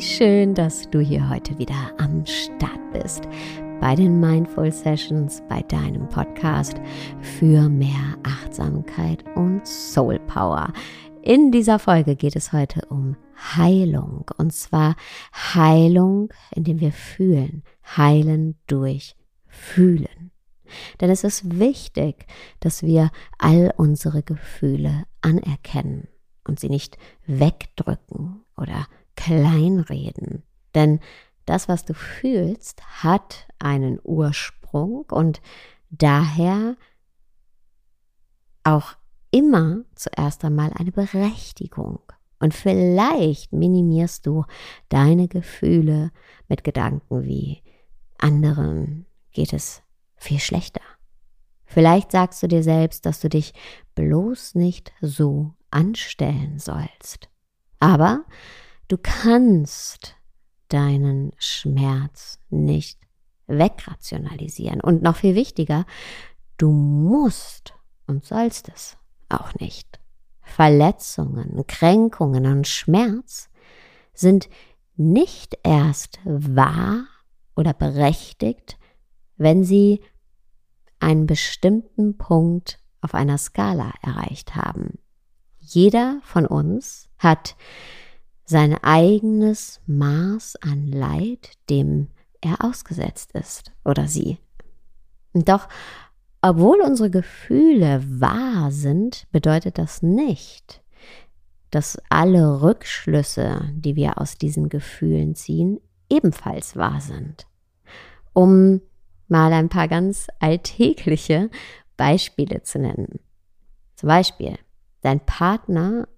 schön, dass du hier heute wieder am Start bist bei den Mindful Sessions, bei deinem Podcast für mehr Achtsamkeit und Soul Power. In dieser Folge geht es heute um Heilung und zwar Heilung, indem wir fühlen, heilen durch Fühlen. Denn es ist wichtig, dass wir all unsere Gefühle anerkennen und sie nicht wegdrücken oder kleinreden. Denn das, was du fühlst, hat einen Ursprung und daher auch immer zuerst einmal eine Berechtigung. Und vielleicht minimierst du deine Gefühle mit Gedanken wie anderen geht es viel schlechter. Vielleicht sagst du dir selbst, dass du dich bloß nicht so anstellen sollst. Aber du kannst deinen Schmerz nicht wegrationalisieren. Und noch viel wichtiger, du musst und sollst es auch nicht. Verletzungen, Kränkungen und Schmerz sind nicht erst wahr oder berechtigt, wenn sie einen bestimmten Punkt auf einer Skala erreicht haben. Jeder von uns hat sein eigenes Maß an Leid, dem er ausgesetzt ist oder sie. Doch obwohl unsere Gefühle wahr sind, bedeutet das nicht, dass alle Rückschlüsse, die wir aus diesen Gefühlen ziehen, ebenfalls wahr sind. Um mal ein paar ganz alltägliche Beispiele zu nennen. Zum Beispiel, dein Partner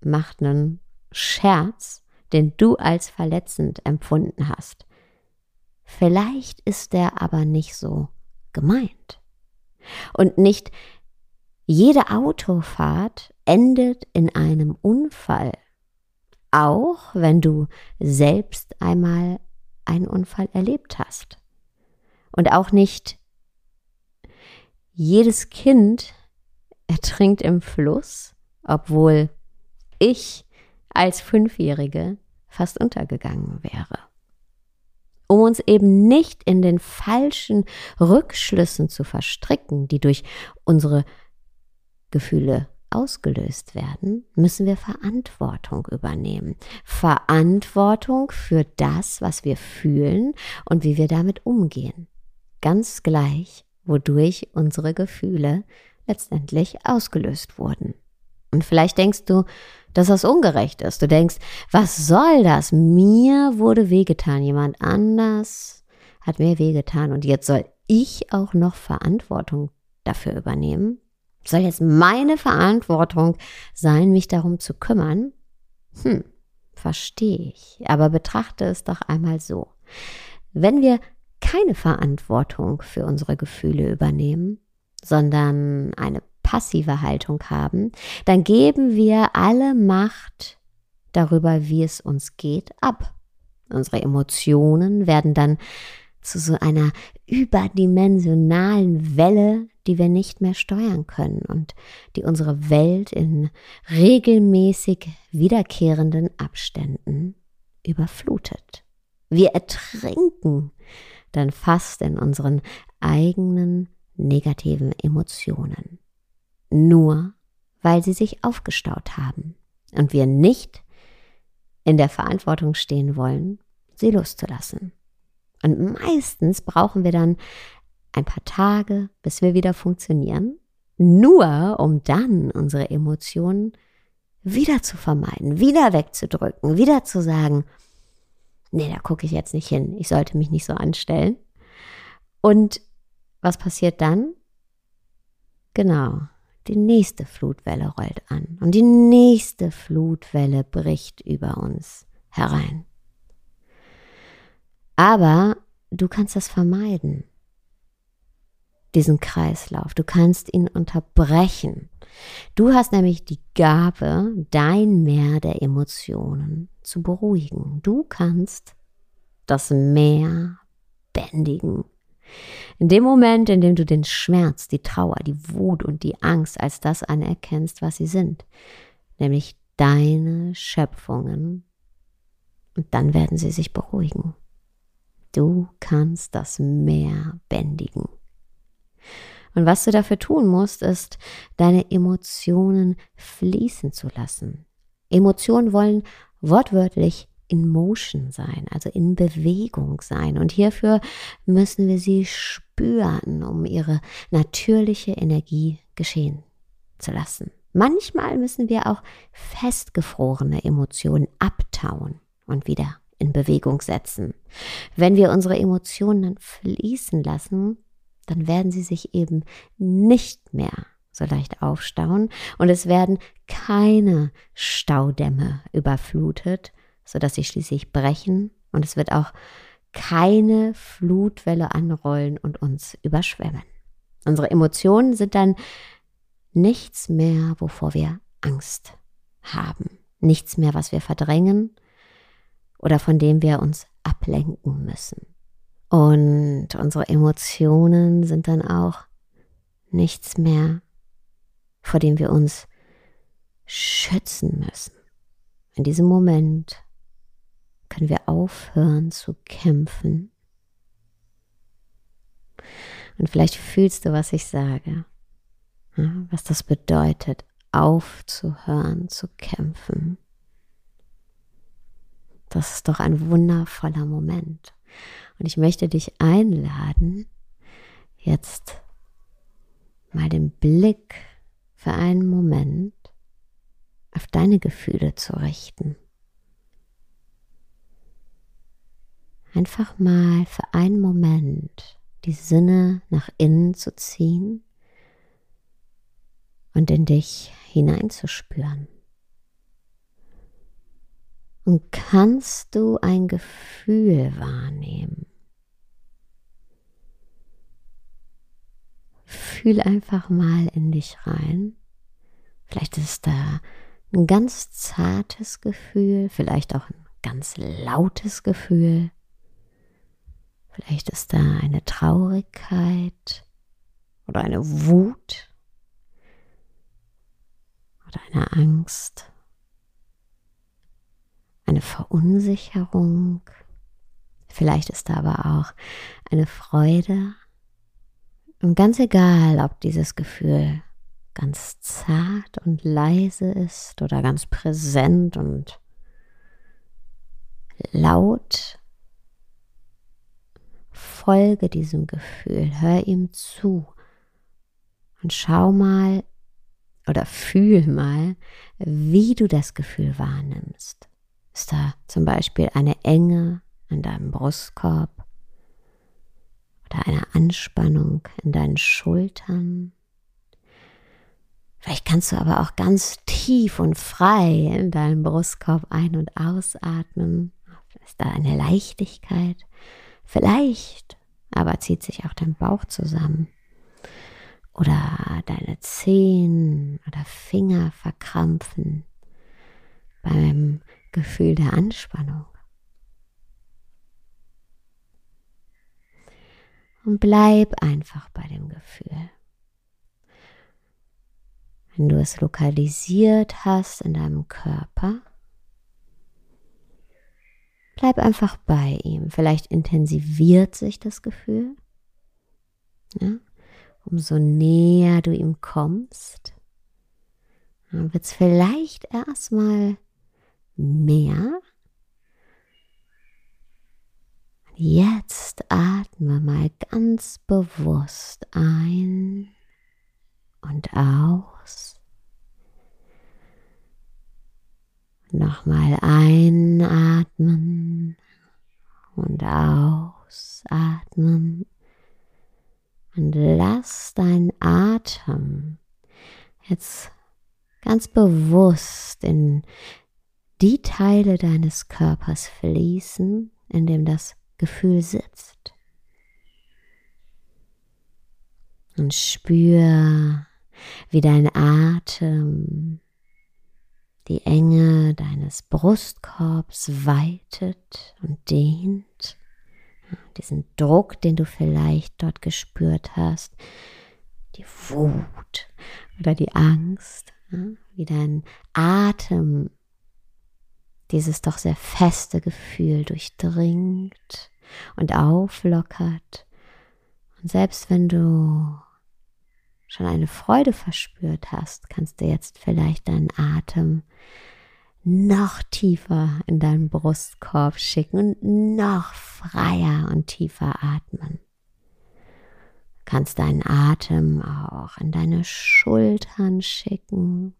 macht einen Scherz, den du als verletzend empfunden hast. Vielleicht ist der aber nicht so gemeint. Und nicht jede Autofahrt endet in einem Unfall, auch wenn du selbst einmal einen Unfall erlebt hast. Und auch nicht jedes Kind ertrinkt im Fluss, obwohl ich als Fünfjährige fast untergegangen wäre. Um uns eben nicht in den falschen Rückschlüssen zu verstricken, die durch unsere Gefühle ausgelöst werden, müssen wir Verantwortung übernehmen. Verantwortung für das, was wir fühlen und wie wir damit umgehen. Ganz gleich, wodurch unsere Gefühle letztendlich ausgelöst wurden. Und vielleicht denkst du, dass das ungerecht ist. Du denkst, was soll das? Mir wurde wehgetan, jemand anders hat mir wehgetan und jetzt soll ich auch noch Verantwortung dafür übernehmen? Soll jetzt meine Verantwortung sein, mich darum zu kümmern? Hm, verstehe ich, aber betrachte es doch einmal so. Wenn wir keine Verantwortung für unsere Gefühle übernehmen, sondern eine passive Haltung haben, dann geben wir alle Macht darüber, wie es uns geht, ab. Unsere Emotionen werden dann zu so einer überdimensionalen Welle, die wir nicht mehr steuern können und die unsere Welt in regelmäßig wiederkehrenden Abständen überflutet. Wir ertrinken dann fast in unseren eigenen negativen Emotionen nur weil sie sich aufgestaut haben und wir nicht in der Verantwortung stehen wollen, sie loszulassen. Und meistens brauchen wir dann ein paar Tage, bis wir wieder funktionieren, nur um dann unsere Emotionen wieder zu vermeiden, wieder wegzudrücken, wieder zu sagen, nee, da gucke ich jetzt nicht hin, ich sollte mich nicht so anstellen. Und was passiert dann? Genau, die nächste Flutwelle rollt an und die nächste Flutwelle bricht über uns herein. Aber du kannst das vermeiden, diesen Kreislauf. Du kannst ihn unterbrechen. Du hast nämlich die Gabe, dein Meer der Emotionen zu beruhigen. Du kannst das Meer bändigen in dem Moment, in dem du den Schmerz, die Trauer, die Wut und die Angst als das anerkennst, was sie sind, nämlich deine Schöpfungen, Und dann werden sie sich beruhigen. Du kannst das Meer bändigen. Und was du dafür tun musst, ist, deine Emotionen fließen zu lassen. Emotionen wollen wortwörtlich in Motion sein, also in Bewegung sein. Und hierfür müssen wir sie spüren, um ihre natürliche Energie geschehen zu lassen. Manchmal müssen wir auch festgefrorene Emotionen abtauen und wieder in Bewegung setzen. Wenn wir unsere Emotionen dann fließen lassen, dann werden sie sich eben nicht mehr so leicht aufstauen und es werden keine Staudämme überflutet, sodass sie schließlich brechen und es wird auch keine Flutwelle anrollen und uns überschwemmen. Unsere Emotionen sind dann nichts mehr, wovor wir Angst haben, nichts mehr, was wir verdrängen oder von dem wir uns ablenken müssen. Und unsere Emotionen sind dann auch nichts mehr, vor dem wir uns schützen müssen. In diesem Moment können wir aufhören zu kämpfen. Und vielleicht fühlst du, was ich sage, was das bedeutet, aufzuhören zu kämpfen. Das ist doch ein wundervoller Moment. Und ich möchte dich einladen, jetzt mal den Blick für einen Moment auf deine Gefühle zu richten. Einfach mal für einen Moment die Sinne nach innen zu ziehen und in dich hineinzuspüren. Und kannst du ein Gefühl wahrnehmen? Fühl einfach mal in dich rein. Vielleicht ist da ein ganz zartes Gefühl, vielleicht auch ein ganz lautes Gefühl. Vielleicht ist da eine Traurigkeit oder eine Wut oder eine Angst eine Verunsicherung. Vielleicht ist da aber auch eine Freude. Und ganz egal, ob dieses Gefühl ganz zart und leise ist oder ganz präsent und laut, folge diesem Gefühl, hör ihm zu und schau mal oder fühl mal, wie du das Gefühl wahrnimmst. Ist da zum Beispiel eine Enge in deinem Brustkorb oder eine Anspannung in deinen Schultern? Vielleicht kannst du aber auch ganz tief und frei in deinen Brustkorb ein- und ausatmen. Ist da eine Leichtigkeit? Vielleicht aber zieht sich auch dein Bauch zusammen. Oder deine Zehen oder Finger verkrampfen beim Gefühl der Anspannung. Und bleib einfach bei dem Gefühl. Wenn du es lokalisiert hast in deinem Körper, bleib einfach bei ihm. Vielleicht intensiviert sich das Gefühl. Ja? Umso näher du ihm kommst, wird es vielleicht erstmal mehr. Jetzt atme mal ganz bewusst ein und aus. Nochmal einatmen und ausatmen. Und lass dein Atem jetzt ganz bewusst in die Teile deines Körpers fließen, in dem das Gefühl sitzt. Und spür, wie dein Atem die Enge deines Brustkorbs weitet und dehnt. Diesen Druck, den du vielleicht dort gespürt hast, die Wut oder die Angst, wie dein Atem dieses doch sehr feste Gefühl durchdringt und auflockert. Und selbst wenn du schon eine Freude verspürt hast, kannst du jetzt vielleicht deinen Atem noch tiefer in deinen Brustkorb schicken und noch freier und tiefer atmen. Du kannst deinen Atem auch in deine Schultern schicken,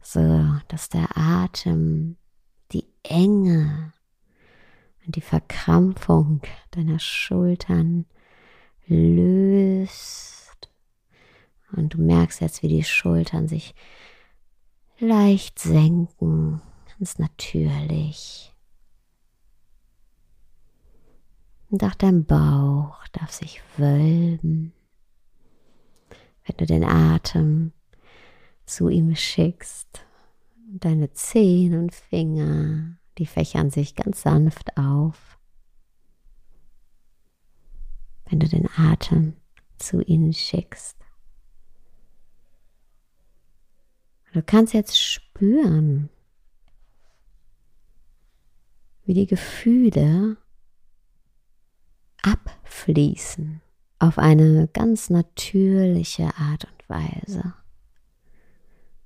so dass der Atem die Enge und die Verkrampfung deiner Schultern löst. Und du merkst jetzt, wie die Schultern sich leicht senken, ganz natürlich. Und auch dein Bauch darf sich wölben, wenn du den Atem zu ihm schickst. Deine Zehen und Finger, die fächern sich ganz sanft auf. Wenn du den Atem zu ihnen schickst. Du kannst jetzt spüren, wie die Gefühle abfließen auf eine ganz natürliche Art und Weise.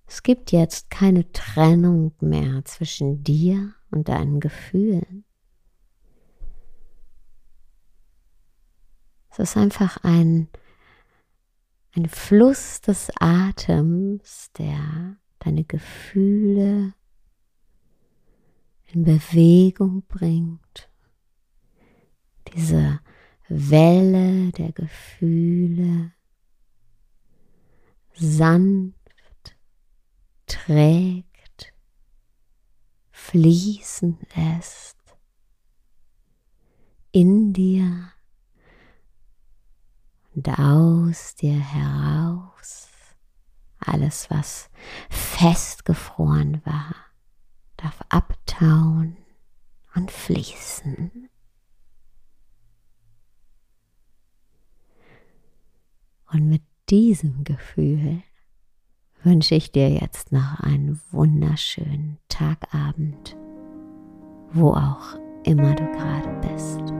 Es gibt jetzt keine Trennung mehr zwischen dir und deinen Gefühlen. Es ist einfach ein ein Fluss des Atems, der deine Gefühle in Bewegung bringt. Diese Welle der Gefühle sanft trägt, fließen lässt in dir und aus dir heraus. Alles, was festgefroren war, darf abtauen und fließen. Und mit diesem Gefühl wünsche ich dir jetzt noch einen wunderschönen Tagabend, wo auch immer du gerade bist.